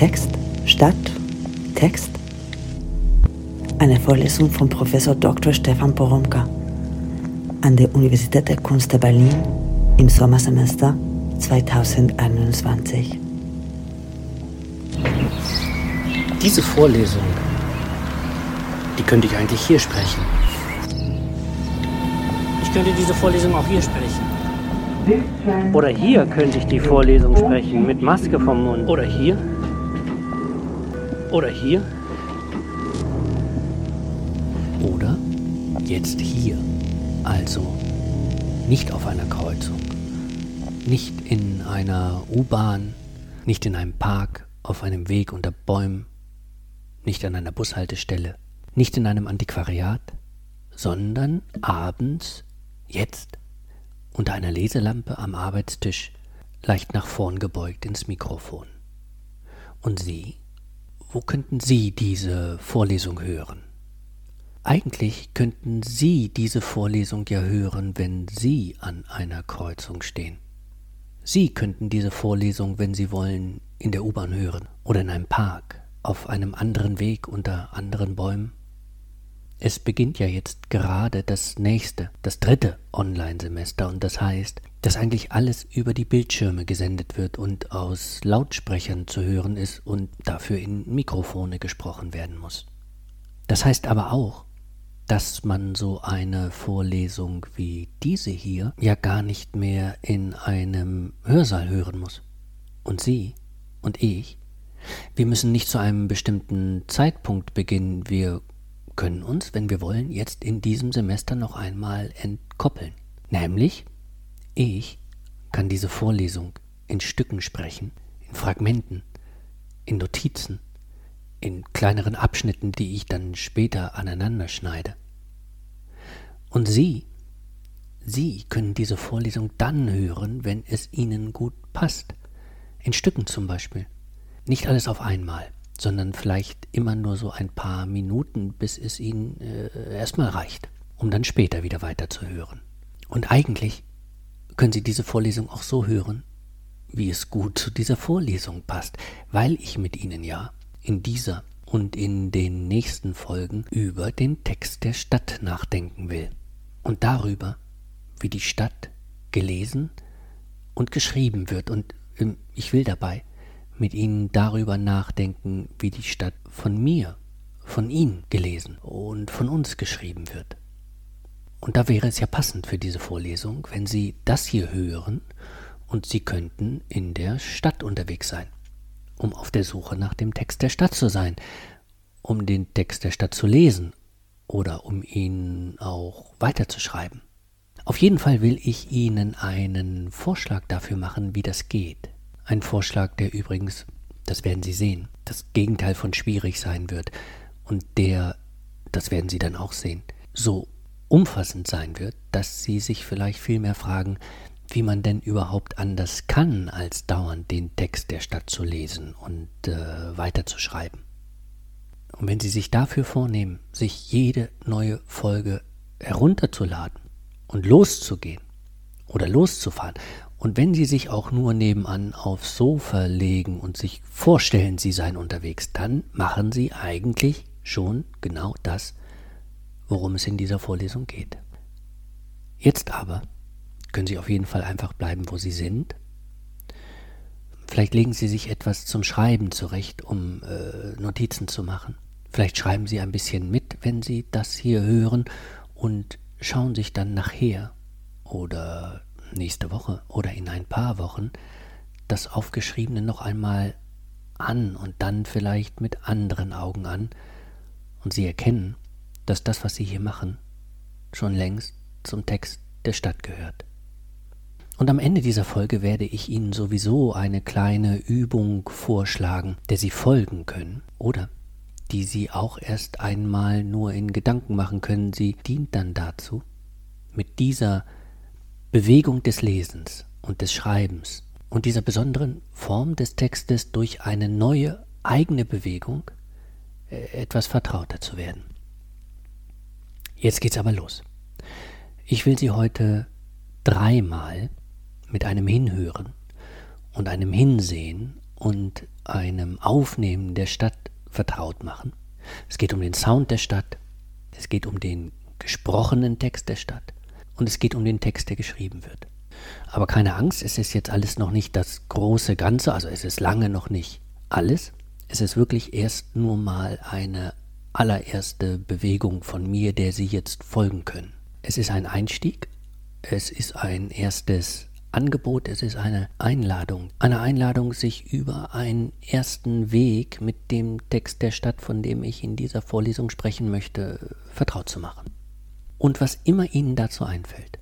Text, Stadt, Text. Eine Vorlesung von Professor Dr. Stefan Poromka an der Universität der Kunst der Berlin im Sommersemester 2021. Diese Vorlesung, die könnte ich eigentlich hier sprechen. Ich könnte diese Vorlesung auch hier sprechen. Oder hier könnte ich die Vorlesung sprechen mit Maske vom Mund. Oder hier. Oder hier. Oder jetzt hier. Also nicht auf einer Kreuzung. Nicht in einer U-Bahn. Nicht in einem Park. Auf einem Weg unter Bäumen. Nicht an einer Bushaltestelle. Nicht in einem Antiquariat. Sondern abends, jetzt unter einer Leselampe am Arbeitstisch, leicht nach vorn gebeugt ins Mikrofon. Und Sie? Wo könnten Sie diese Vorlesung hören? Eigentlich könnten Sie diese Vorlesung ja hören, wenn Sie an einer Kreuzung stehen. Sie könnten diese Vorlesung, wenn Sie wollen, in der U-Bahn hören oder in einem Park, auf einem anderen Weg unter anderen Bäumen. Es beginnt ja jetzt gerade das nächste, das dritte Online-Semester und das heißt, dass eigentlich alles über die Bildschirme gesendet wird und aus Lautsprechern zu hören ist und dafür in Mikrofone gesprochen werden muss. Das heißt aber auch, dass man so eine Vorlesung wie diese hier ja gar nicht mehr in einem Hörsaal hören muss. Und Sie und ich, wir müssen nicht zu einem bestimmten Zeitpunkt beginnen, wir können uns, wenn wir wollen, jetzt in diesem Semester noch einmal entkoppeln. Nämlich, ich kann diese Vorlesung in Stücken sprechen, in Fragmenten, in Notizen, in kleineren Abschnitten, die ich dann später aneinander schneide. Und Sie, Sie können diese Vorlesung dann hören, wenn es Ihnen gut passt. In Stücken zum Beispiel. Nicht alles auf einmal sondern vielleicht immer nur so ein paar Minuten, bis es ihnen äh, erstmal reicht, um dann später wieder weiterzuhören. Und eigentlich können Sie diese Vorlesung auch so hören, wie es gut zu dieser Vorlesung passt, weil ich mit Ihnen ja in dieser und in den nächsten Folgen über den Text der Stadt nachdenken will und darüber, wie die Stadt gelesen und geschrieben wird. Und ähm, ich will dabei mit ihnen darüber nachdenken, wie die Stadt von mir, von ihnen gelesen und von uns geschrieben wird. Und da wäre es ja passend für diese Vorlesung, wenn Sie das hier hören und Sie könnten in der Stadt unterwegs sein, um auf der Suche nach dem Text der Stadt zu sein, um den Text der Stadt zu lesen oder um ihn auch weiterzuschreiben. Auf jeden Fall will ich Ihnen einen Vorschlag dafür machen, wie das geht. Ein Vorschlag, der übrigens, das werden Sie sehen, das Gegenteil von schwierig sein wird und der, das werden Sie dann auch sehen, so umfassend sein wird, dass Sie sich vielleicht vielmehr fragen, wie man denn überhaupt anders kann, als dauernd den Text der Stadt zu lesen und äh, weiterzuschreiben. Und wenn Sie sich dafür vornehmen, sich jede neue Folge herunterzuladen und loszugehen oder loszufahren und wenn Sie sich auch nur nebenan aufs Sofa legen und sich vorstellen, Sie seien unterwegs, dann machen Sie eigentlich schon genau das, worum es in dieser Vorlesung geht. Jetzt aber können Sie auf jeden Fall einfach bleiben, wo Sie sind. Vielleicht legen Sie sich etwas zum Schreiben zurecht, um äh, Notizen zu machen. Vielleicht schreiben Sie ein bisschen mit, wenn Sie das hier hören und schauen sich dann nachher oder nächste Woche oder in ein paar Wochen das Aufgeschriebene noch einmal an und dann vielleicht mit anderen Augen an und Sie erkennen, dass das, was Sie hier machen, schon längst zum Text der Stadt gehört. Und am Ende dieser Folge werde ich Ihnen sowieso eine kleine Übung vorschlagen, der Sie folgen können oder die Sie auch erst einmal nur in Gedanken machen können. Sie dient dann dazu, mit dieser Bewegung des Lesens und des Schreibens und dieser besonderen Form des Textes durch eine neue eigene Bewegung äh, etwas vertrauter zu werden. Jetzt geht's aber los. Ich will Sie heute dreimal mit einem Hinhören und einem Hinsehen und einem Aufnehmen der Stadt vertraut machen. Es geht um den Sound der Stadt, es geht um den gesprochenen Text der Stadt und es geht um den Text, der geschrieben wird. Aber keine Angst, es ist jetzt alles noch nicht das große Ganze, also es ist lange noch nicht alles. Es ist wirklich erst nur mal eine allererste Bewegung von mir, der Sie jetzt folgen können. Es ist ein Einstieg, es ist ein erstes Angebot, es ist eine Einladung. Eine Einladung, sich über einen ersten Weg mit dem Text der Stadt, von dem ich in dieser Vorlesung sprechen möchte, vertraut zu machen. Und was immer Ihnen dazu einfällt,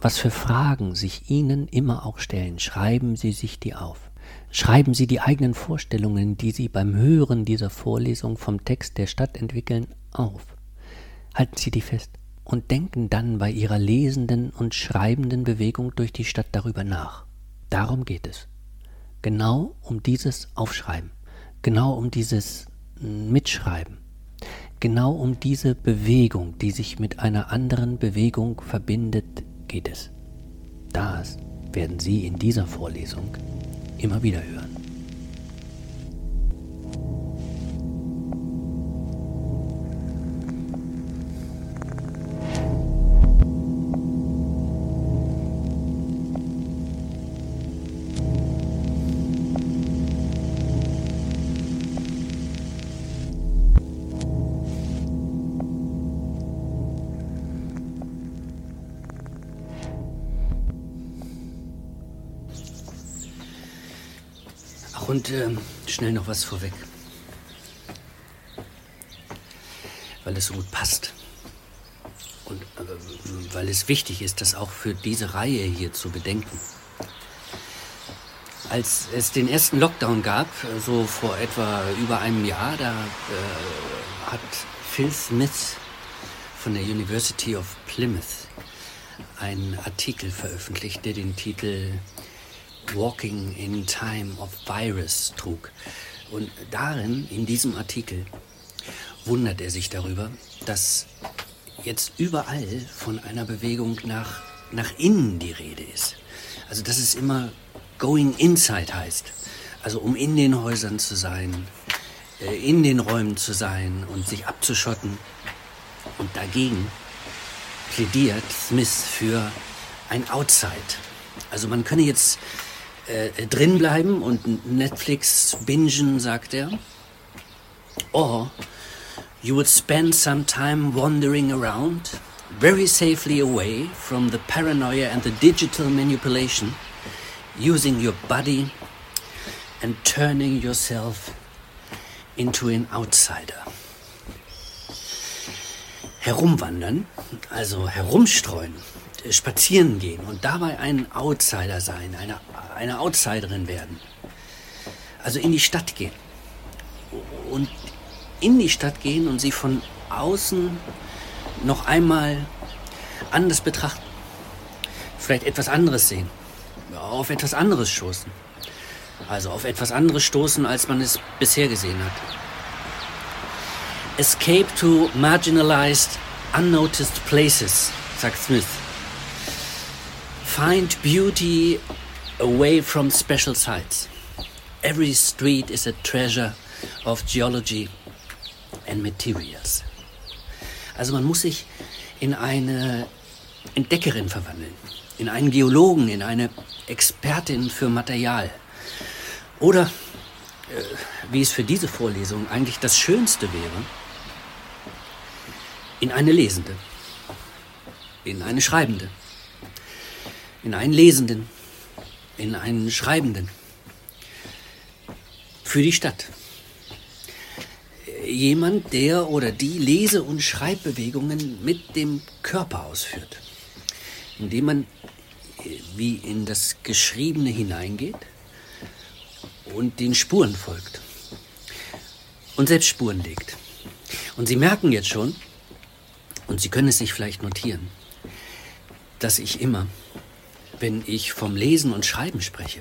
was für Fragen sich Ihnen immer auch stellen, schreiben Sie sich die auf. Schreiben Sie die eigenen Vorstellungen, die Sie beim Hören dieser Vorlesung vom Text der Stadt entwickeln, auf. Halten Sie die fest und denken dann bei Ihrer lesenden und schreibenden Bewegung durch die Stadt darüber nach. Darum geht es. Genau um dieses Aufschreiben, genau um dieses Mitschreiben, genau um diese Bewegung, die sich mit einer anderen Bewegung verbindet, geht es. Das werden Sie in dieser Vorlesung immer wieder hören. Und äh, schnell noch was vorweg. Weil es so gut passt. Und äh, weil es wichtig ist, das auch für diese Reihe hier zu bedenken. Als es den ersten Lockdown gab, so vor etwa über einem Jahr, da äh, hat Phil Smith von der University of Plymouth einen Artikel veröffentlicht, der den Titel Walking in Time of Virus trug. Und darin, in diesem Artikel, wundert er sich darüber, dass jetzt überall von einer Bewegung nach, nach innen die Rede ist. Also dass es immer going inside heißt. Also um in den Häusern zu sein, äh, in den Räumen zu sein und sich abzuschotten. Und dagegen plädiert Smith für ein Outside. Also man könne jetzt äh, drin bleiben und Netflix bingen, sagt er. Or you would spend some time wandering around, very safely away from the paranoia and the digital manipulation, using your body and turning yourself into an outsider. Herumwandern, also herumstreuen, spazieren gehen und dabei ein Outsider sein, eine, eine Outsiderin werden. Also in die Stadt gehen. Und in die Stadt gehen und sie von außen noch einmal anders betrachten. Vielleicht etwas anderes sehen. Auf etwas anderes stoßen. Also auf etwas anderes stoßen, als man es bisher gesehen hat. Escape to marginalized, unnoticed places, sagt Smith. Find beauty away from special sights. Every street is a treasure of geology and materials. Also man muss sich in eine Entdeckerin verwandeln, in einen Geologen, in eine Expertin für Material. Oder, äh, wie es für diese Vorlesung eigentlich das Schönste wäre, in eine Lesende, in eine Schreibende in einen Lesenden, in einen Schreibenden, für die Stadt. Jemand, der oder die Lese- und Schreibbewegungen mit dem Körper ausführt, indem man wie in das Geschriebene hineingeht und den Spuren folgt und selbst Spuren legt. Und Sie merken jetzt schon, und Sie können es sich vielleicht notieren, dass ich immer wenn ich vom Lesen und Schreiben spreche,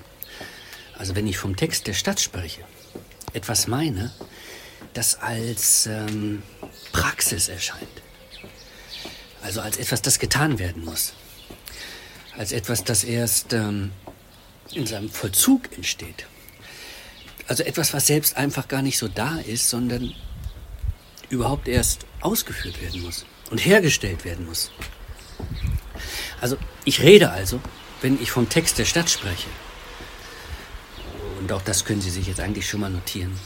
also wenn ich vom Text der Stadt spreche, etwas meine, das als ähm, Praxis erscheint. Also als etwas, das getan werden muss. Als etwas, das erst ähm, in seinem Vollzug entsteht. Also etwas, was selbst einfach gar nicht so da ist, sondern überhaupt erst ausgeführt werden muss und hergestellt werden muss. Also ich rede also, wenn ich vom Text der Stadt spreche, und auch das können Sie sich jetzt eigentlich schon mal notieren,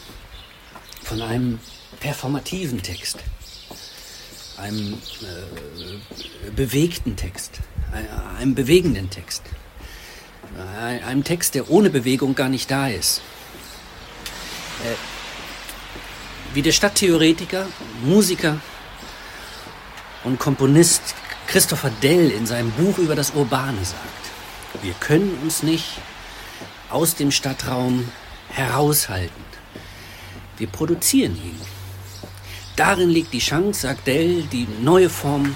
von einem performativen Text, einem äh, bewegten Text, einem bewegenden Text, einem Text, der ohne Bewegung gar nicht da ist. Äh, wie der Stadttheoretiker, Musiker und Komponist Christopher Dell in seinem Buch über das Urbane sagt, wir können uns nicht aus dem Stadtraum heraushalten. Wir produzieren ihn. Darin liegt die Chance, sagt Dell, die neue Form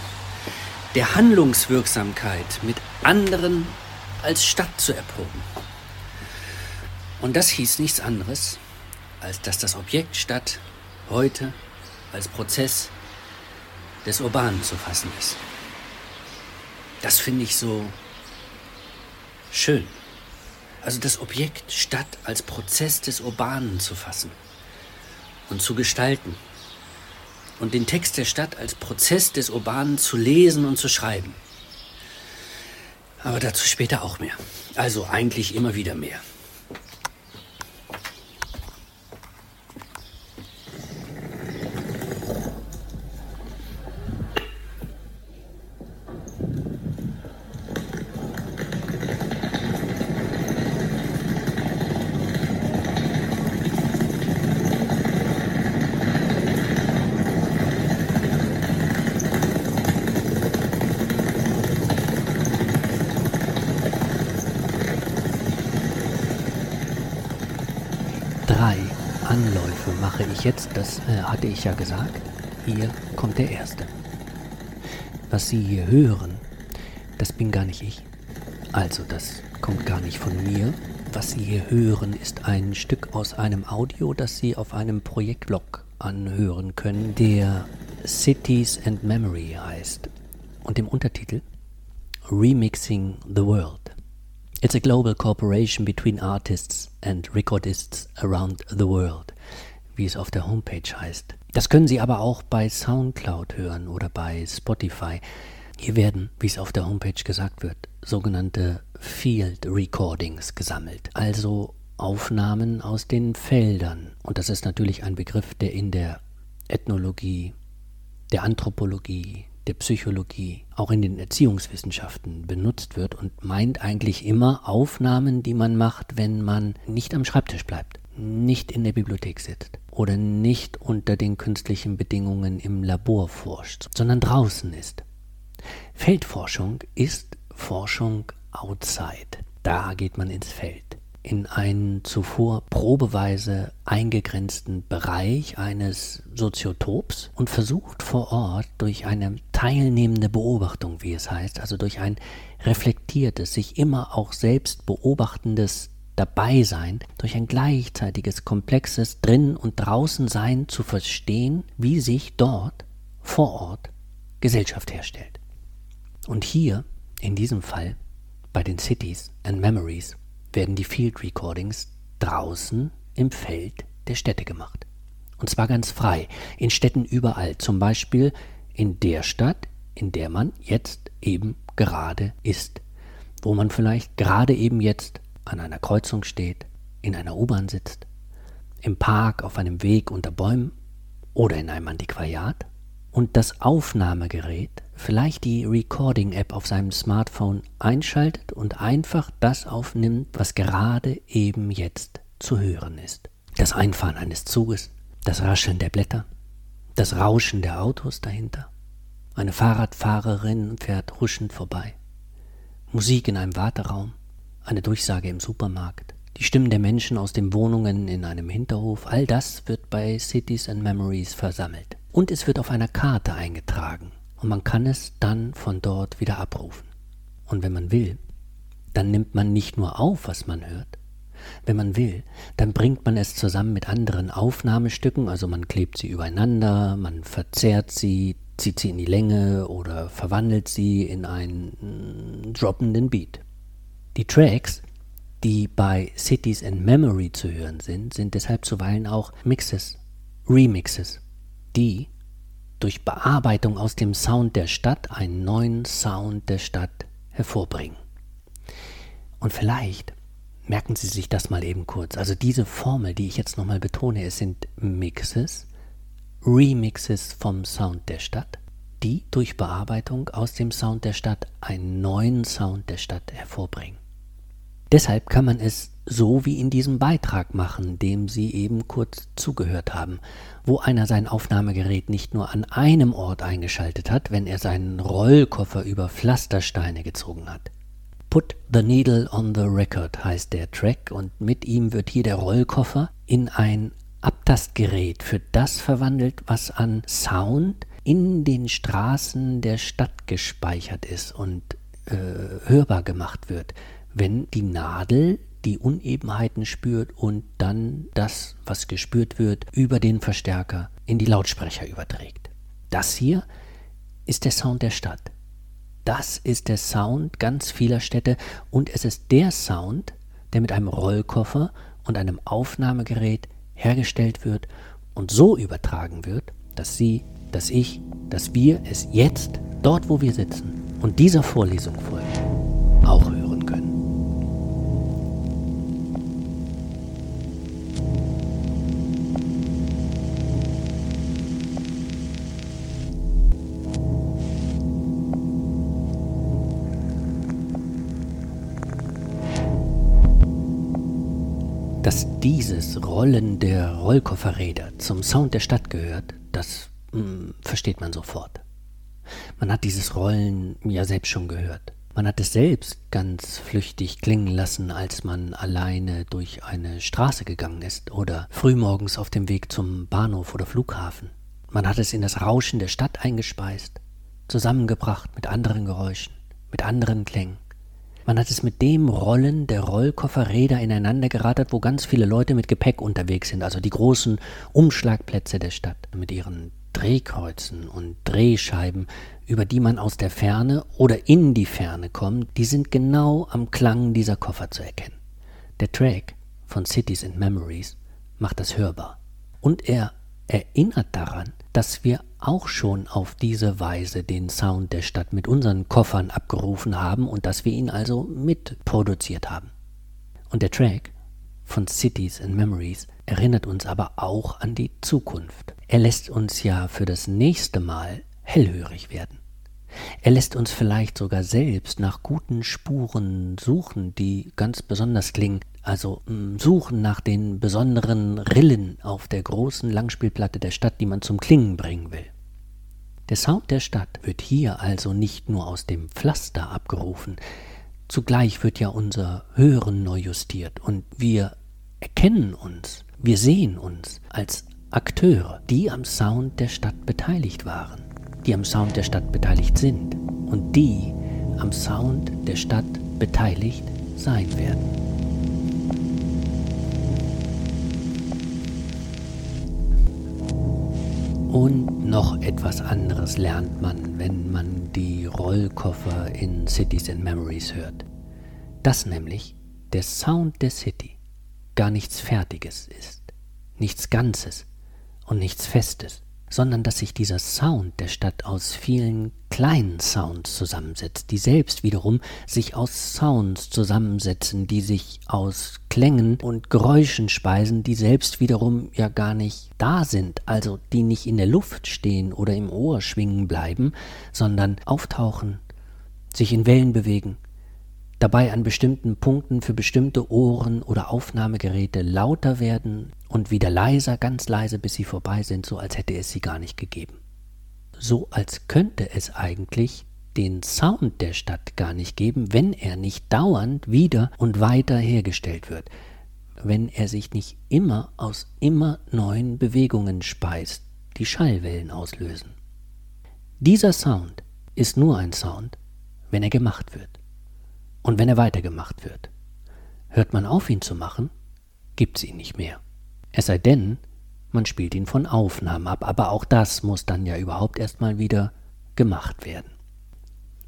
der Handlungswirksamkeit mit anderen als Stadt zu erproben. Und das hieß nichts anderes, als dass das Objekt Stadt heute als Prozess des Urbanen zu fassen ist. Das finde ich so schön. Also das Objekt Stadt als Prozess des Urbanen zu fassen und zu gestalten. Und den Text der Stadt als Prozess des Urbanen zu lesen und zu schreiben. Aber dazu später auch mehr. Also eigentlich immer wieder mehr. Ich jetzt, das äh, hatte ich ja gesagt, hier kommt der erste. Was Sie hier hören, das bin gar nicht ich. Also, das kommt gar nicht von mir. Was Sie hier hören, ist ein Stück aus einem Audio, das Sie auf einem Projektblog anhören können, der Cities and Memory heißt. Und im Untertitel Remixing the World. It's a global cooperation between artists and recordists around the world wie es auf der Homepage heißt. Das können Sie aber auch bei SoundCloud hören oder bei Spotify. Hier werden, wie es auf der Homepage gesagt wird, sogenannte Field Recordings gesammelt, also Aufnahmen aus den Feldern. Und das ist natürlich ein Begriff, der in der Ethnologie, der Anthropologie, der Psychologie, auch in den Erziehungswissenschaften benutzt wird und meint eigentlich immer Aufnahmen, die man macht, wenn man nicht am Schreibtisch bleibt, nicht in der Bibliothek sitzt, oder nicht unter den künstlichen Bedingungen im Labor forscht, sondern draußen ist. Feldforschung ist Forschung outside. Da geht man ins Feld. In einen zuvor probeweise eingegrenzten Bereich eines Soziotops und versucht vor Ort durch eine teilnehmende Beobachtung, wie es heißt, also durch ein reflektiertes, sich immer auch selbst beobachtendes dabei sein, durch ein gleichzeitiges, komplexes Drin- und Draußensein zu verstehen, wie sich dort, vor Ort, Gesellschaft herstellt. Und hier, in diesem Fall, bei den Cities and Memories, werden die Field Recordings draußen im Feld der Städte gemacht. Und zwar ganz frei, in Städten überall, zum Beispiel in der Stadt, in der man jetzt eben gerade ist, wo man vielleicht gerade eben jetzt an einer Kreuzung steht, in einer U-Bahn sitzt, im Park auf einem Weg unter Bäumen oder in einem Antiquariat und das Aufnahmegerät, vielleicht die Recording-App auf seinem Smartphone einschaltet und einfach das aufnimmt, was gerade eben jetzt zu hören ist. Das Einfahren eines Zuges, das Rascheln der Blätter, das Rauschen der Autos dahinter. Eine Fahrradfahrerin fährt huschend vorbei. Musik in einem Warteraum, eine Durchsage im Supermarkt, die Stimmen der Menschen aus den Wohnungen in einem Hinterhof, all das wird bei Cities and Memories versammelt. Und es wird auf einer Karte eingetragen und man kann es dann von dort wieder abrufen. Und wenn man will, dann nimmt man nicht nur auf, was man hört, wenn man will, dann bringt man es zusammen mit anderen Aufnahmestücken, also man klebt sie übereinander, man verzerrt sie, zieht sie in die Länge oder verwandelt sie in einen mm, droppenden Beat. Die Tracks die bei Cities and Memory zu hören sind, sind deshalb zuweilen auch Mixes, Remixes, die durch Bearbeitung aus dem Sound der Stadt einen neuen Sound der Stadt hervorbringen. Und vielleicht merken Sie sich das mal eben kurz. Also diese Formel, die ich jetzt nochmal betone, es sind Mixes, Remixes vom Sound der Stadt, die durch Bearbeitung aus dem Sound der Stadt einen neuen Sound der Stadt hervorbringen. Deshalb kann man es so wie in diesem Beitrag machen, dem Sie eben kurz zugehört haben, wo einer sein Aufnahmegerät nicht nur an einem Ort eingeschaltet hat, wenn er seinen Rollkoffer über Pflastersteine gezogen hat. Put the Needle on the Record heißt der Track und mit ihm wird hier der Rollkoffer in ein Abtastgerät für das verwandelt, was an Sound in den Straßen der Stadt gespeichert ist und äh, hörbar gemacht wird wenn die Nadel die Unebenheiten spürt und dann das, was gespürt wird, über den Verstärker in die Lautsprecher überträgt. Das hier ist der Sound der Stadt. Das ist der Sound ganz vieler Städte und es ist der Sound, der mit einem Rollkoffer und einem Aufnahmegerät hergestellt wird und so übertragen wird, dass Sie, dass ich, dass wir es jetzt, dort wo wir sitzen und dieser Vorlesung folgen, auch hören. Dieses Rollen der Rollkofferräder zum Sound der Stadt gehört, das mh, hm, versteht man sofort. Man hat dieses Rollen ja selbst schon gehört. Man hat es selbst ganz flüchtig klingen lassen, als man alleine durch eine Straße gegangen ist oder frühmorgens auf dem Weg zum Bahnhof oder Flughafen. Man hat es in das Rauschen der Stadt eingespeist, zusammengebracht mit anderen Geräuschen, mit anderen Klängen. Man hat es mit dem Rollen der Rollkofferräder ineinander geratet, wo ganz viele Leute mit Gepäck unterwegs sind, also die großen Umschlagplätze der Stadt mit ihren Drehkreuzen und Drehscheiben, über die man aus der Ferne oder in die Ferne kommt, die sind genau am Klang dieser Koffer zu erkennen. Der Track von Cities and Memories macht das hörbar. Und er erinnert daran, dass wir auch schon auf diese Weise den Sound der Stadt mit unseren Koffern abgerufen haben und dass wir ihn also mitproduziert haben. Und der Track von Cities and Memories erinnert uns aber auch an die Zukunft. Er lässt uns ja für das nächste Mal hellhörig werden. Er lässt uns vielleicht sogar selbst nach guten Spuren suchen, die ganz besonders klingen, also mm, suchen nach den besonderen Rillen auf der großen Langspielplatte der Stadt, die man zum Klingen bringen will. Der Sound der Stadt wird hier also nicht nur aus dem Pflaster abgerufen, zugleich wird ja unser Hören neu justiert und wir erkennen uns, wir sehen uns als Akteure, die am Sound der Stadt beteiligt waren, die am Sound der Stadt beteiligt sind und die am Sound der Stadt beteiligt sein werden. Und noch etwas anderes lernt man, wenn man die Rollkoffer in Cities and Memories hört. Dass nämlich der Sound der City gar nichts Fertiges ist, nichts Ganzes und nichts Festes, sondern dass sich dieser Sound der Stadt aus vielen kleinen Sounds zusammensetzt, die selbst wiederum sich aus Sounds zusammensetzen, die sich aus Klängen und Geräuschen speisen, die selbst wiederum ja gar nicht da sind, also die nicht in der Luft stehen oder im Ohr schwingen bleiben, sondern auftauchen, sich in Wellen bewegen, dabei an bestimmten Punkten für bestimmte Ohren oder Aufnahmegeräte lauter werden und wieder leiser, ganz leise, bis sie vorbei sind, so als hätte es sie gar nicht gegeben. So als könnte es eigentlich den Sound der Stadt gar nicht geben, wenn er nicht dauernd wieder und weiter hergestellt wird, wenn er sich nicht immer aus immer neuen Bewegungen speist, die Schallwellen auslösen. Dieser Sound ist nur ein Sound, wenn er gemacht wird und wenn er weitergemacht wird. Hört man auf, ihn zu machen, gibt's ihn nicht mehr. Es sei denn, man spielt ihn von Aufnahmen ab, aber auch das muss dann ja überhaupt erstmal wieder gemacht werden.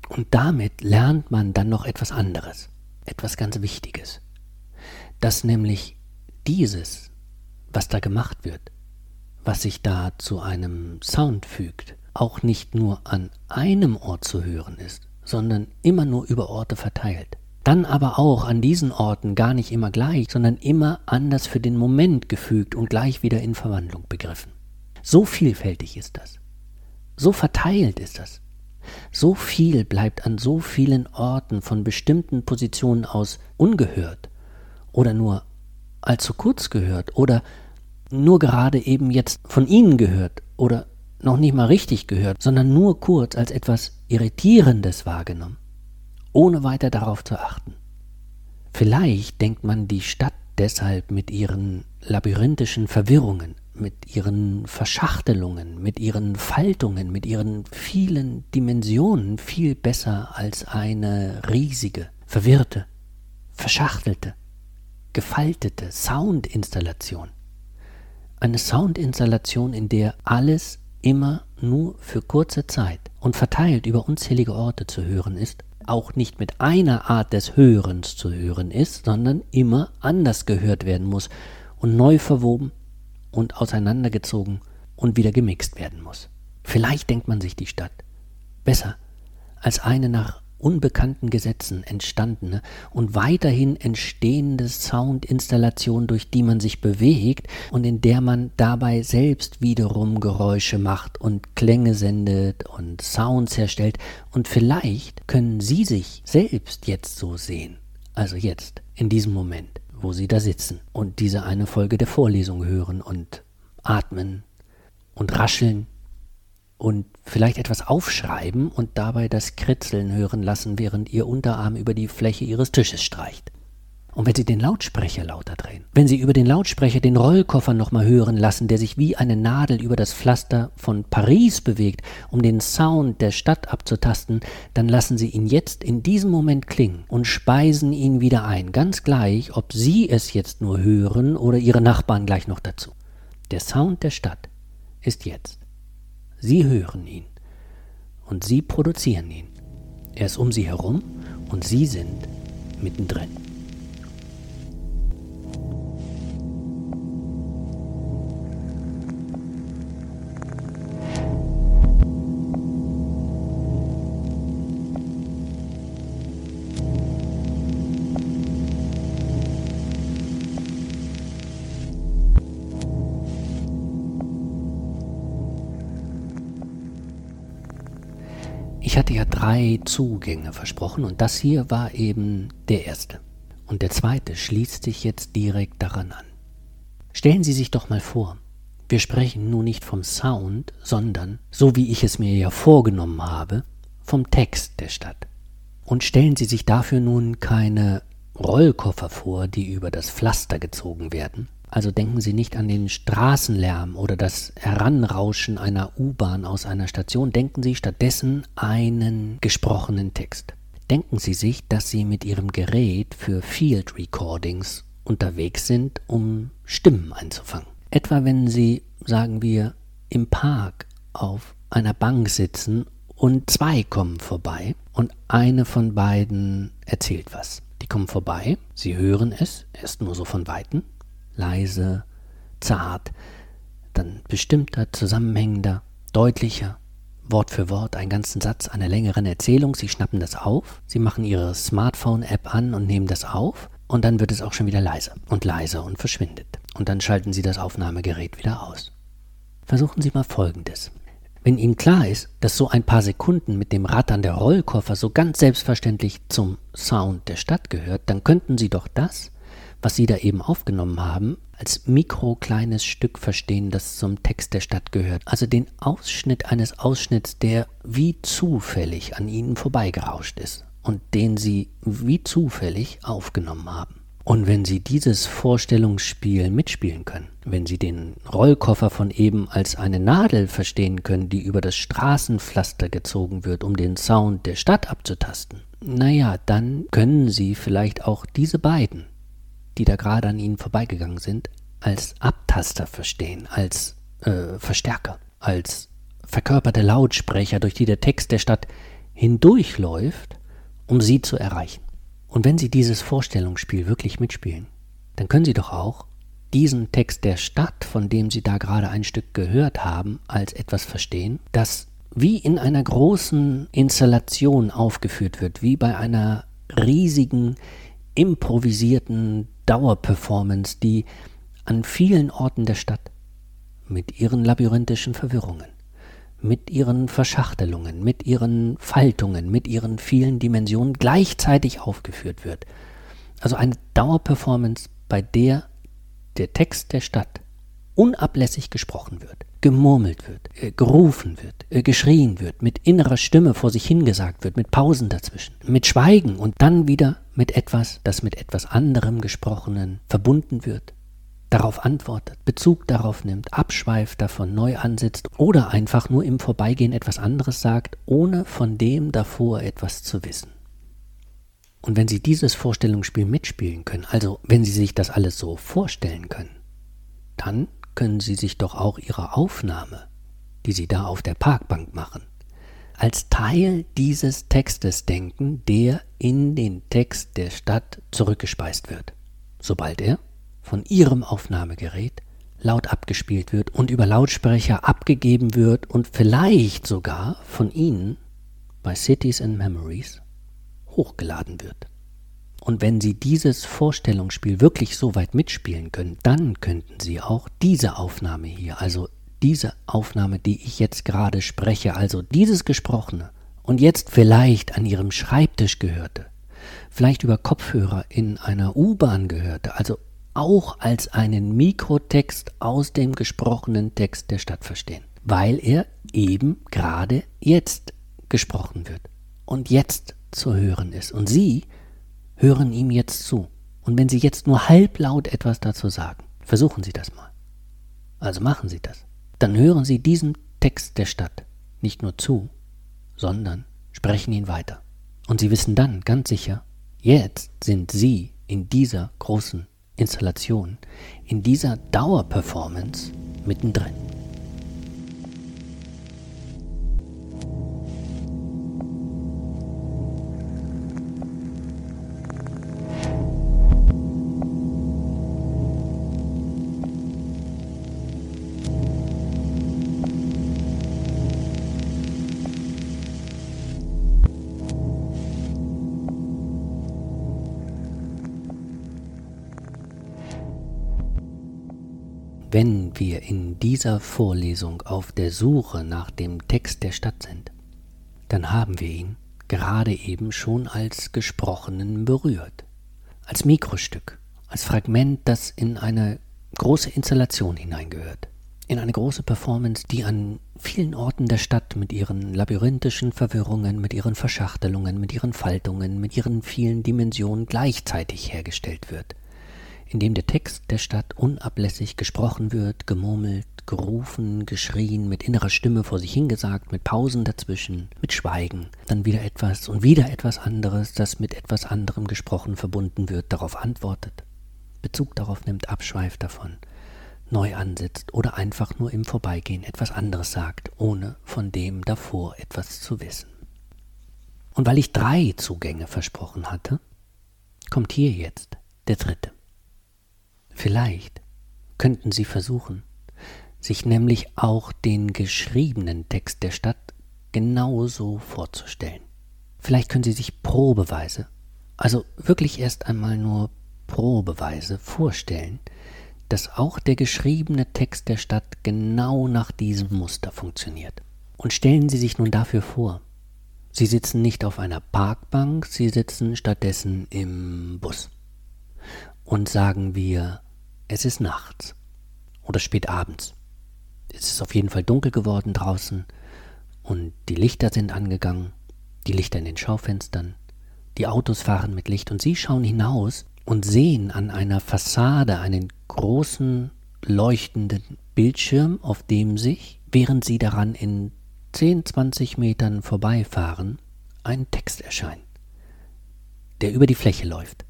Und damit lernt man dann noch etwas anderes, etwas ganz Wichtiges. dass nämlich dieses, was da gemacht wird, was sich da zu einem Sound fügt, auch nicht nur an einem Ort zu hören ist, sondern immer nur über Orte verteilt. Dann aber auch an diesen Orten gar nicht immer gleich, sondern immer anders für den Moment gefügt und gleich wieder in Verwandlung begriffen. So vielfältig ist das. So verteilt ist das. So viel bleibt an so vielen Orten von bestimmten Positionen aus ungehört oder nur allzu kurz gehört oder nur gerade eben jetzt von Ihnen gehört oder noch nicht mal richtig gehört, sondern nur kurz als etwas Irritierendes wahrgenommen, ohne weiter darauf zu achten. Vielleicht denkt man die Stadt deshalb mit ihren labyrinthischen Verwirrungen, mit ihren Verschachtelungen, mit ihren Faltungen, mit ihren vielen Dimensionen viel besser als eine riesige, verwirrte, verschachtelte, gefaltete Soundinstallation. Eine Soundinstallation, in der alles immer nur für kurze Zeit und verteilt über unzählige Orte zu hören ist, auch nicht mit einer Art des Hörens zu hören ist, sondern immer anders gehört werden muss und neu verwoben und auseinandergezogen und wieder gemixt werden muss. Vielleicht denkt man sich die Stadt besser als eine nach unbekannten Gesetzen entstandene und weiterhin entstehende Soundinstallation, durch die man sich bewegt und in der man dabei selbst wiederum Geräusche macht und Klänge sendet und Sounds herstellt. Und vielleicht können Sie sich selbst jetzt so sehen. Also jetzt, in diesem Moment, wo Sie da sitzen und diese eine Folge der Vorlesung hören und atmen und rascheln und vielleicht etwas aufschreiben und dabei das Kritzeln hören lassen, während Ihr Unterarm über die Fläche Ihres Tisches streicht. Und wenn Sie den Lautsprecher lauter drehen, wenn Sie über den Lautsprecher den Rollkoffer nochmal hören lassen, der sich wie eine Nadel über das Pflaster von Paris bewegt, um den Sound der Stadt abzutasten, dann lassen Sie ihn jetzt in diesem Moment klingen und speisen ihn wieder ein, ganz gleich, ob Sie es jetzt nur hören oder Ihre Nachbarn gleich noch dazu. Der Sound der Stadt ist jetzt. Sie hören ihn und Sie produzieren ihn. Er ist um Sie herum und Sie sind mittendrin. Ich hatte ja drei Zugänge versprochen und das hier war eben der erste. Und der zweite schließt sich jetzt direkt daran an. Stellen Sie sich doch mal vor, wir sprechen nun nicht vom Sound, sondern, so wie ich es mir ja vorgenommen habe, vom Text der Stadt. Und stellen Sie sich dafür nun keine Rollkoffer vor, die über das Pflaster gezogen werden, also denken Sie nicht an den Straßenlärm oder das Heranrauschen einer U-Bahn aus einer Station, denken Sie stattdessen einen gesprochenen Text. Denken Sie sich, dass Sie mit Ihrem Gerät für Field Recordings unterwegs sind, um Stimmen einzufangen. Etwa wenn Sie, sagen wir, im Park auf einer Bank sitzen und zwei kommen vorbei und eine von beiden erzählt was. Die kommen vorbei, Sie hören es, erst nur so von weitem, leise, zart, dann bestimmter, zusammenhängender, deutlicher, Wort für Wort, einen ganzen Satz einer längeren Erzählung. Sie schnappen das auf, Sie machen Ihre Smartphone-App an und nehmen das auf und dann wird es auch schon wieder leiser und leiser und verschwindet. Und dann schalten Sie das Aufnahmegerät wieder aus. Versuchen Sie mal Folgendes. Wenn Ihnen klar ist, dass so ein paar Sekunden mit dem Rattern der Rollkoffer so ganz selbstverständlich zum Sound der Stadt gehört, dann könnten Sie doch das was Sie da eben aufgenommen haben, als mikrokleines Stück verstehen, das zum Text der Stadt gehört. Also den Ausschnitt eines Ausschnitts, der wie zufällig an Ihnen vorbeigerauscht ist und den Sie wie zufällig aufgenommen haben. Und wenn Sie dieses Vorstellungsspiel mitspielen können, wenn Sie den Rollkoffer von eben als eine Nadel verstehen können, die über das Straßenpflaster gezogen wird, um den Sound der Stadt abzutasten, naja, dann können Sie vielleicht auch diese beiden, die da gerade an ihnen vorbeigegangen sind, als Abtaster verstehen, als äh, Verstärker, als verkörperte Lautsprecher, durch die der Text der Stadt hindurchläuft, um sie zu erreichen. Und wenn sie dieses Vorstellungsspiel wirklich mitspielen, dann können Sie doch auch diesen Text der Stadt, von dem Sie da gerade ein Stück gehört haben, als etwas verstehen, das wie in einer großen Installation aufgeführt wird, wie bei einer riesigen improvisierten Dauerperformance, die an vielen Orten der Stadt mit ihren labyrinthischen Verwirrungen, mit ihren Verschachtelungen, mit ihren Faltungen, mit ihren vielen Dimensionen gleichzeitig aufgeführt wird. Also eine Dauerperformance, bei der der Text der Stadt unablässig gesprochen wird, gemurmelt wird, äh, gerufen wird, äh, geschrien wird, mit innerer Stimme vor sich hingesagt wird, mit Pausen dazwischen, mit Schweigen und dann wieder mit etwas, das mit etwas anderem Gesprochenen verbunden wird, darauf antwortet, Bezug darauf nimmt, abschweift davon, neu ansetzt oder einfach nur im Vorbeigehen etwas anderes sagt, ohne von dem davor etwas zu wissen. Und wenn Sie dieses Vorstellungsspiel mitspielen können, also wenn Sie sich das alles so vorstellen können, dann können Sie sich doch auch Ihre Aufnahme, die Sie da auf der Parkbank machen, als Teil dieses Textes denken, der in den Text der Stadt zurückgespeist wird, sobald er von Ihrem Aufnahmegerät laut abgespielt wird und über Lautsprecher abgegeben wird und vielleicht sogar von Ihnen bei Cities and Memories hochgeladen wird. Und wenn Sie dieses Vorstellungsspiel wirklich so weit mitspielen können, dann könnten Sie auch diese Aufnahme hier, also diese Aufnahme, die ich jetzt gerade spreche, also dieses Gesprochene und jetzt vielleicht an Ihrem Schreibtisch gehörte, vielleicht über Kopfhörer in einer U-Bahn gehörte, also auch als einen Mikrotext aus dem gesprochenen Text der Stadt verstehen, weil er eben gerade jetzt gesprochen wird und jetzt zu hören ist. Und Sie hören ihm jetzt zu. Und wenn Sie jetzt nur halblaut etwas dazu sagen, versuchen Sie das mal. Also machen Sie das. Dann hören Sie diesem Text der Stadt nicht nur zu, sondern sprechen ihn weiter. Und Sie wissen dann ganz sicher, jetzt sind Sie in dieser großen Installation, in dieser Dauerperformance mittendrin. Dieser Vorlesung auf der Suche nach dem Text der Stadt sind, dann haben wir ihn gerade eben schon als Gesprochenen berührt, als Mikrostück, als Fragment, das in eine große Installation hineingehört, in eine große Performance, die an vielen Orten der Stadt mit ihren labyrinthischen Verwirrungen, mit ihren Verschachtelungen, mit ihren Faltungen, mit ihren vielen Dimensionen gleichzeitig hergestellt wird in dem der Text der Stadt unablässig gesprochen wird, gemurmelt, gerufen, geschrien, mit innerer Stimme vor sich hingesagt, mit Pausen dazwischen, mit Schweigen, dann wieder etwas und wieder etwas anderes, das mit etwas anderem gesprochen verbunden wird, darauf antwortet, Bezug darauf nimmt, abschweift davon, neu ansetzt oder einfach nur im Vorbeigehen etwas anderes sagt, ohne von dem davor etwas zu wissen. Und weil ich drei Zugänge versprochen hatte, kommt hier jetzt der dritte. Vielleicht könnten Sie versuchen, sich nämlich auch den geschriebenen Text der Stadt genauso vorzustellen. Vielleicht können Sie sich probeweise, also wirklich erst einmal nur probeweise vorstellen, dass auch der geschriebene Text der Stadt genau nach diesem Muster funktioniert. Und stellen Sie sich nun dafür vor, Sie sitzen nicht auf einer Parkbank, Sie sitzen stattdessen im Bus. Und sagen wir, es ist nachts oder spät abends. Es ist auf jeden Fall dunkel geworden draußen und die Lichter sind angegangen, die Lichter in den Schaufenstern, die Autos fahren mit Licht und Sie schauen hinaus und sehen an einer Fassade einen großen leuchtenden Bildschirm, auf dem sich, während Sie daran in 10, 20 Metern vorbeifahren, ein Text erscheint, der über die Fläche läuft,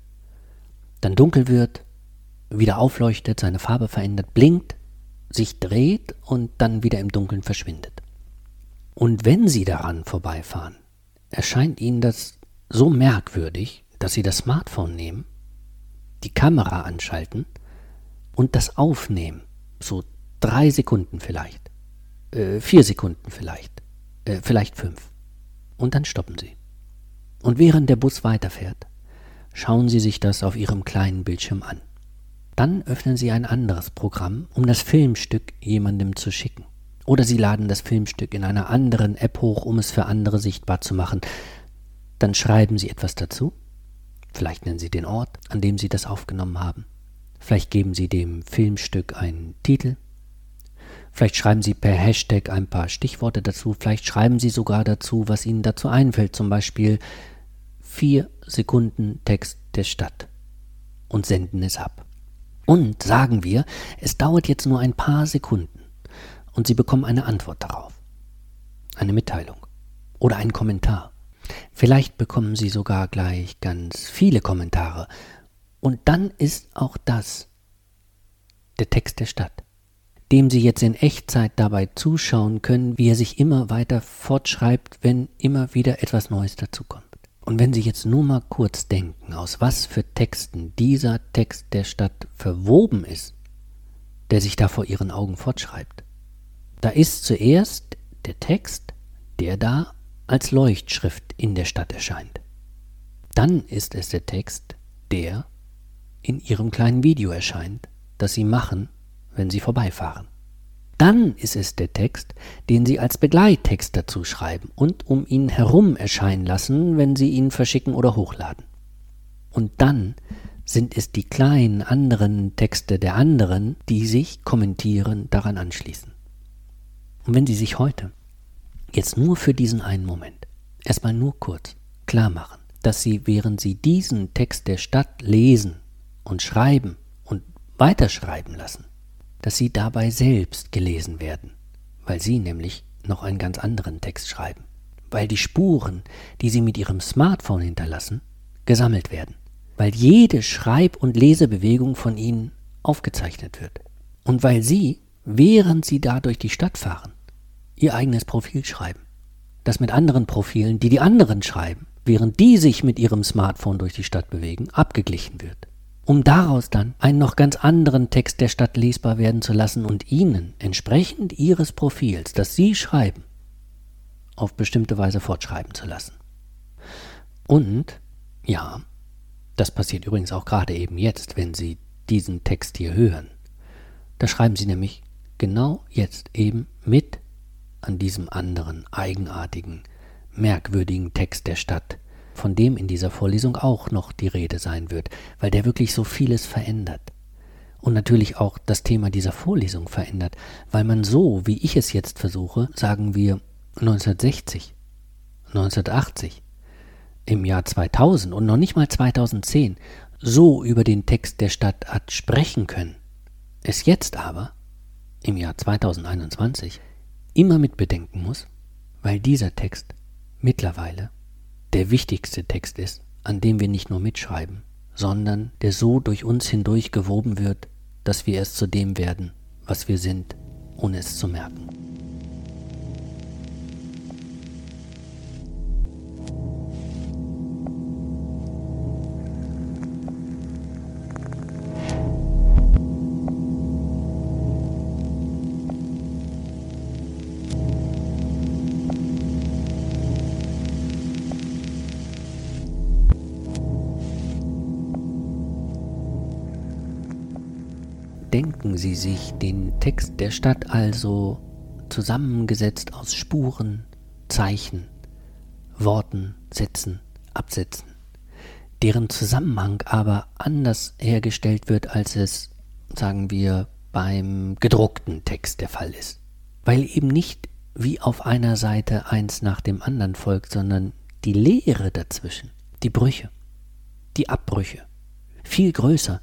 dann dunkel wird wieder aufleuchtet, seine Farbe verändert, blinkt, sich dreht und dann wieder im Dunkeln verschwindet. Und wenn Sie daran vorbeifahren, erscheint Ihnen das so merkwürdig, dass Sie das Smartphone nehmen, die Kamera anschalten und das aufnehmen. So drei Sekunden vielleicht. Äh, vier Sekunden vielleicht. Äh, vielleicht fünf. Und dann stoppen Sie. Und während der Bus weiterfährt, schauen Sie sich das auf Ihrem kleinen Bildschirm an. Dann öffnen Sie ein anderes Programm, um das Filmstück jemandem zu schicken. Oder Sie laden das Filmstück in einer anderen App hoch, um es für andere sichtbar zu machen. Dann schreiben Sie etwas dazu. Vielleicht nennen Sie den Ort, an dem Sie das aufgenommen haben. Vielleicht geben Sie dem Filmstück einen Titel. Vielleicht schreiben Sie per Hashtag ein paar Stichworte dazu. Vielleicht schreiben Sie sogar dazu, was Ihnen dazu einfällt. Zum Beispiel vier Sekunden Text der Stadt. Und senden es ab. Und sagen wir, es dauert jetzt nur ein paar Sekunden und Sie bekommen eine Antwort darauf. Eine Mitteilung oder einen Kommentar. Vielleicht bekommen Sie sogar gleich ganz viele Kommentare. Und dann ist auch das der Text der Stadt, dem Sie jetzt in Echtzeit dabei zuschauen können, wie er sich immer weiter fortschreibt, wenn immer wieder etwas Neues dazukommt. Und wenn Sie jetzt nur mal kurz denken, aus was für Texten dieser Text der Stadt verwoben ist, der sich da vor Ihren Augen fortschreibt, da ist zuerst der Text, der da als Leuchtschrift in der Stadt erscheint. Dann ist es der Text, der in Ihrem kleinen Video erscheint, das Sie machen, wenn Sie vorbeifahren. Dann ist es der Text, den Sie als Begleittext dazu schreiben und um ihn herum erscheinen lassen, wenn Sie ihn verschicken oder hochladen. Und dann sind es die kleinen anderen Texte der anderen, die sich kommentieren daran anschließen. Und wenn Sie sich heute, jetzt nur für diesen einen Moment, erstmal nur kurz klar machen, dass Sie, während Sie diesen Text der Stadt lesen und schreiben und weiterschreiben lassen, dass Sie dabei selbst gelesen werden, weil Sie nämlich noch einen ganz anderen Text schreiben, weil die Spuren, die Sie mit Ihrem Smartphone hinterlassen, gesammelt werden, weil jede Schreib- und Lesebewegung von Ihnen aufgezeichnet wird und weil Sie während sie da durch die Stadt fahren, ihr eigenes Profil schreiben. Das mit anderen Profilen, die die anderen schreiben, während die sich mit ihrem Smartphone durch die Stadt bewegen, abgeglichen wird. Um daraus dann einen noch ganz anderen Text der Stadt lesbar werden zu lassen und ihnen entsprechend ihres Profils, das sie schreiben, auf bestimmte Weise fortschreiben zu lassen. Und, ja, das passiert übrigens auch gerade eben jetzt, wenn Sie diesen Text hier hören. Da schreiben Sie nämlich genau jetzt eben mit an diesem anderen, eigenartigen, merkwürdigen Text der Stadt, von dem in dieser Vorlesung auch noch die Rede sein wird, weil der wirklich so vieles verändert. Und natürlich auch das Thema dieser Vorlesung verändert, weil man so, wie ich es jetzt versuche, sagen wir 1960, 1980, im Jahr 2000 und noch nicht mal 2010, so über den Text der Stadt hat sprechen können. Es jetzt aber im Jahr 2021 immer mit bedenken muss, weil dieser Text mittlerweile der wichtigste Text ist, an dem wir nicht nur mitschreiben, sondern der so durch uns hindurch gewoben wird, dass wir es zu dem werden, was wir sind, ohne es zu merken. Denken Sie sich den Text der Stadt also zusammengesetzt aus Spuren, Zeichen, Worten, Sätzen, Absätzen, deren Zusammenhang aber anders hergestellt wird, als es, sagen wir, beim gedruckten Text der Fall ist. Weil eben nicht wie auf einer Seite eins nach dem anderen folgt, sondern die Leere dazwischen, die Brüche, die Abbrüche, viel größer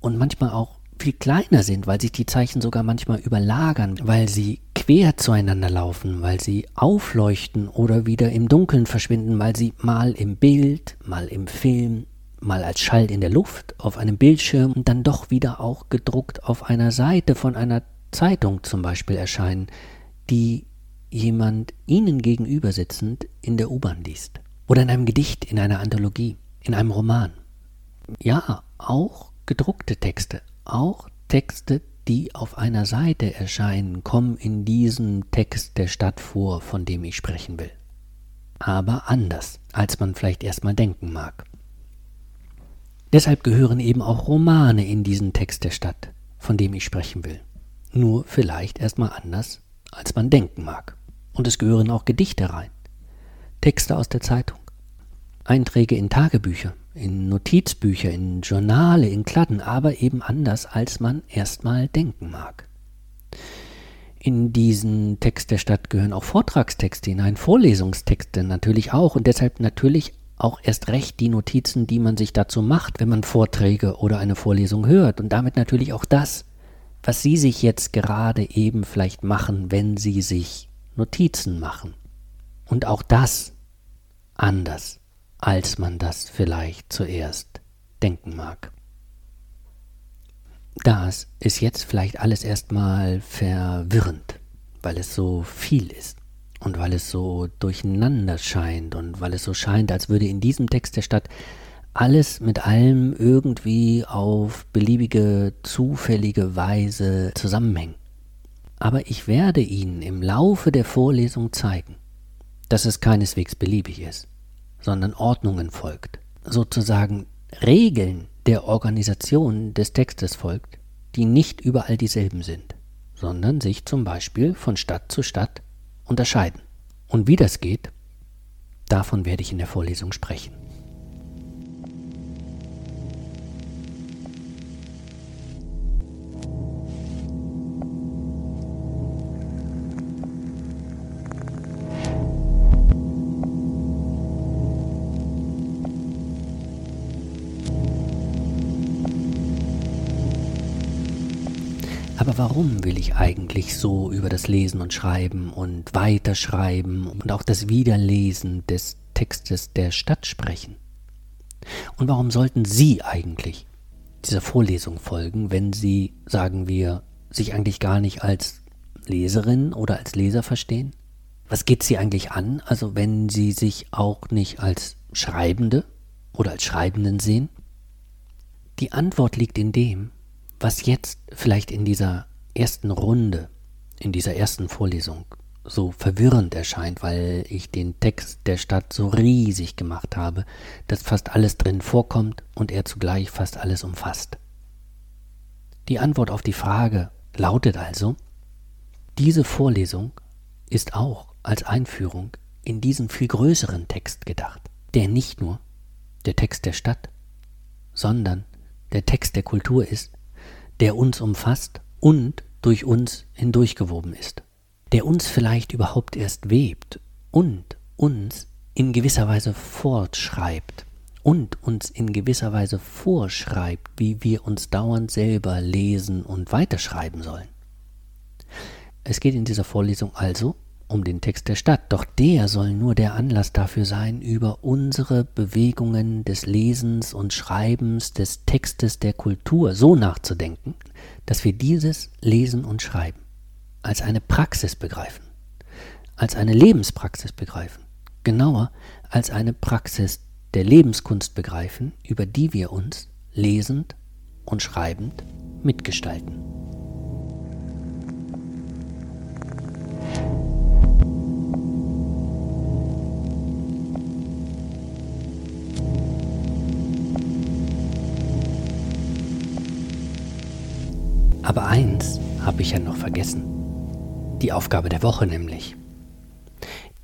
und manchmal auch viel kleiner sind, weil sich die Zeichen sogar manchmal überlagern, weil sie quer zueinander laufen, weil sie aufleuchten oder wieder im Dunkeln verschwinden, weil sie mal im Bild, mal im Film, mal als Schall in der Luft auf einem Bildschirm und dann doch wieder auch gedruckt auf einer Seite von einer Zeitung zum Beispiel erscheinen, die jemand Ihnen gegenüber sitzend in der U-Bahn liest. Oder in einem Gedicht, in einer Anthologie, in einem Roman. Ja, auch gedruckte Texte, auch Texte, die auf einer Seite erscheinen, kommen in diesem Text der Stadt vor, von dem ich sprechen will. Aber anders, als man vielleicht erstmal denken mag. Deshalb gehören eben auch Romane in diesen Text der Stadt, von dem ich sprechen will. Nur vielleicht erstmal anders, als man denken mag. Und es gehören auch Gedichte rein. Texte aus der Zeitung. Einträge in Tagebücher, in Notizbücher, in Journale, in Kladden, aber eben anders, als man erstmal denken mag. In diesen Text der Stadt gehören auch Vortragstexte hinein, Vorlesungstexte natürlich auch und deshalb natürlich auch erst recht die Notizen, die man sich dazu macht, wenn man Vorträge oder eine Vorlesung hört und damit natürlich auch das, was Sie sich jetzt gerade eben vielleicht machen, wenn Sie sich Notizen machen. Und auch das anders als man das vielleicht zuerst denken mag. Das ist jetzt vielleicht alles erstmal verwirrend, weil es so viel ist und weil es so durcheinander scheint und weil es so scheint, als würde in diesem Text der Stadt alles mit allem irgendwie auf beliebige, zufällige Weise zusammenhängen. Aber ich werde Ihnen im Laufe der Vorlesung zeigen, dass es keineswegs beliebig ist sondern Ordnungen folgt, sozusagen Regeln der Organisation des Textes folgt, die nicht überall dieselben sind, sondern sich zum Beispiel von Stadt zu Stadt unterscheiden. Und wie das geht, davon werde ich in der Vorlesung sprechen. Warum will ich eigentlich so über das Lesen und Schreiben und Weiterschreiben und auch das Wiederlesen des Textes der Stadt sprechen? Und warum sollten Sie eigentlich dieser Vorlesung folgen, wenn Sie, sagen wir, sich eigentlich gar nicht als Leserin oder als Leser verstehen? Was geht Sie eigentlich an, also wenn Sie sich auch nicht als Schreibende oder als Schreibenden sehen? Die Antwort liegt in dem, was jetzt vielleicht in dieser ersten Runde, in dieser ersten Vorlesung so verwirrend erscheint, weil ich den Text der Stadt so riesig gemacht habe, dass fast alles drin vorkommt und er zugleich fast alles umfasst. Die Antwort auf die Frage lautet also, diese Vorlesung ist auch als Einführung in diesen viel größeren Text gedacht, der nicht nur der Text der Stadt, sondern der Text der Kultur ist, der uns umfasst und durch uns hindurchgewoben ist, der uns vielleicht überhaupt erst webt und uns in gewisser Weise fortschreibt und uns in gewisser Weise vorschreibt, wie wir uns dauernd selber lesen und weiterschreiben sollen. Es geht in dieser Vorlesung also um den Text der Stadt, doch der soll nur der Anlass dafür sein, über unsere Bewegungen des Lesens und Schreibens des Textes der Kultur so nachzudenken, dass wir dieses Lesen und Schreiben als eine Praxis begreifen, als eine Lebenspraxis begreifen, genauer als eine Praxis der Lebenskunst begreifen, über die wir uns lesend und schreibend mitgestalten. Aber eins habe ich ja noch vergessen. Die Aufgabe der Woche nämlich.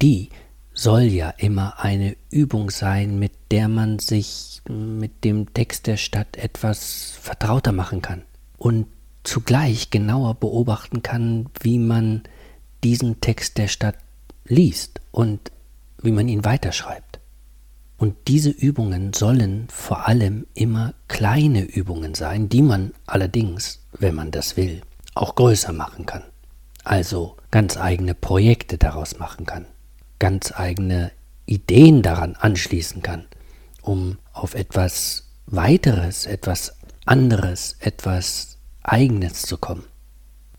Die soll ja immer eine Übung sein, mit der man sich mit dem Text der Stadt etwas vertrauter machen kann und zugleich genauer beobachten kann, wie man diesen Text der Stadt liest und wie man ihn weiterschreibt. Und diese Übungen sollen vor allem immer kleine Übungen sein, die man allerdings, wenn man das will, auch größer machen kann. Also ganz eigene Projekte daraus machen kann, ganz eigene Ideen daran anschließen kann, um auf etwas weiteres, etwas anderes, etwas eigenes zu kommen.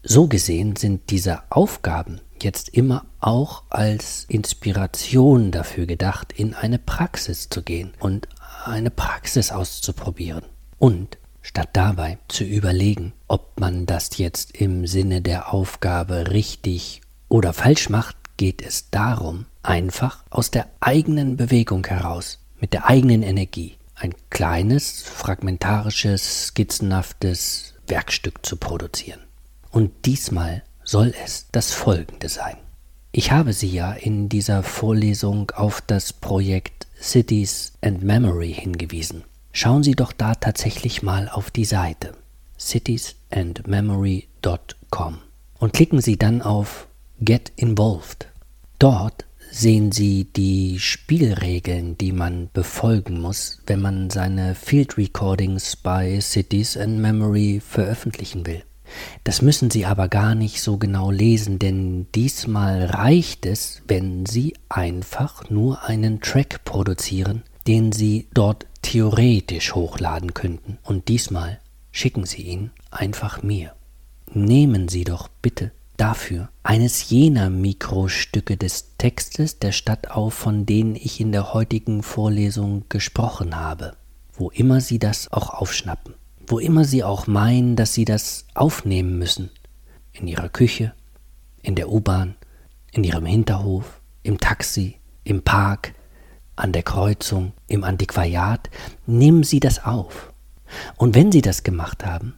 So gesehen sind diese Aufgaben jetzt immer auch als Inspiration dafür gedacht, in eine Praxis zu gehen und eine Praxis auszuprobieren und Statt dabei zu überlegen, ob man das jetzt im Sinne der Aufgabe richtig oder falsch macht, geht es darum, einfach aus der eigenen Bewegung heraus, mit der eigenen Energie, ein kleines, fragmentarisches, skizzenhaftes Werkstück zu produzieren. Und diesmal soll es das folgende sein. Ich habe Sie ja in dieser Vorlesung auf das Projekt Cities and Memory hingewiesen. Schauen Sie doch da tatsächlich mal auf die Seite citiesandmemory.com und klicken Sie dann auf Get Involved. Dort sehen Sie die Spielregeln, die man befolgen muss, wenn man seine Field Recordings bei Cities and Memory veröffentlichen will. Das müssen Sie aber gar nicht so genau lesen, denn diesmal reicht es, wenn Sie einfach nur einen Track produzieren, den Sie dort theoretisch hochladen könnten. Und diesmal schicken Sie ihn einfach mir. Nehmen Sie doch bitte dafür eines jener Mikrostücke des Textes der Stadt auf, von denen ich in der heutigen Vorlesung gesprochen habe, wo immer Sie das auch aufschnappen, wo immer Sie auch meinen, dass Sie das aufnehmen müssen, in Ihrer Küche, in der U-Bahn, in Ihrem Hinterhof, im Taxi, im Park, an der Kreuzung, im Antiquariat, nehmen Sie das auf. Und wenn Sie das gemacht haben,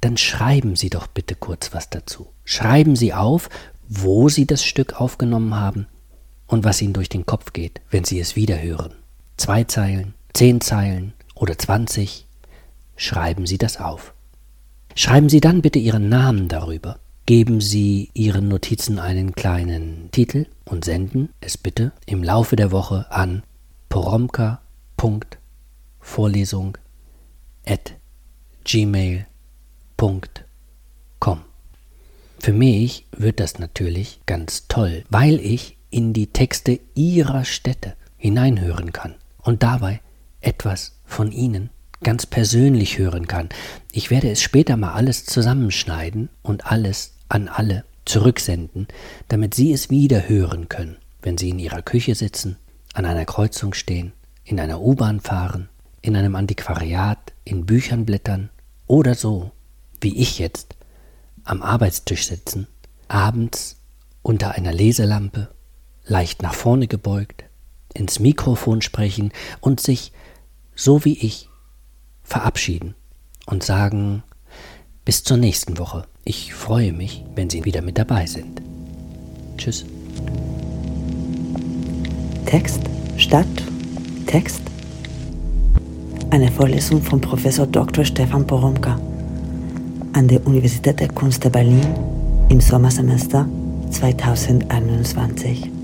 dann schreiben Sie doch bitte kurz was dazu. Schreiben Sie auf, wo Sie das Stück aufgenommen haben und was Ihnen durch den Kopf geht, wenn Sie es wieder hören. Zwei Zeilen, zehn Zeilen oder zwanzig. Schreiben Sie das auf. Schreiben Sie dann bitte Ihren Namen darüber. Geben Sie Ihren Notizen einen kleinen Titel und senden es bitte im Laufe der Woche an poromka.vorlesung at gmail.com www.ecom. Für mich wird das natürlich ganz toll, weil ich in die Texte ihrer Städte hineinhören kann und dabei etwas von ihnen ganz persönlich hören kann. Ich werde es später mal alles zusammenschneiden und alles an alle zurücksenden, damit Sie es wieder hören können, wenn Sie in Ihrer Küche sitzen, an einer Kreuzung stehen, in einer U-Bahn fahren, in einem Antiquariat, in Büchern blättern oder so wie ich jetzt, am Arbeitstisch sitzen, abends unter einer Leselampe, leicht nach vorne gebeugt, ins Mikrofon sprechen und sich, so wie ich, verabschieden und sagen, bis zur nächsten Woche. Ich freue mich, wenn Sie wieder mit dabei sind. Tschüss. Text statt Text. Eine Vorlesung von Professor Dr. Stefan Poromka an der Universität der Kunst der Berlin im Sommersemester 2021.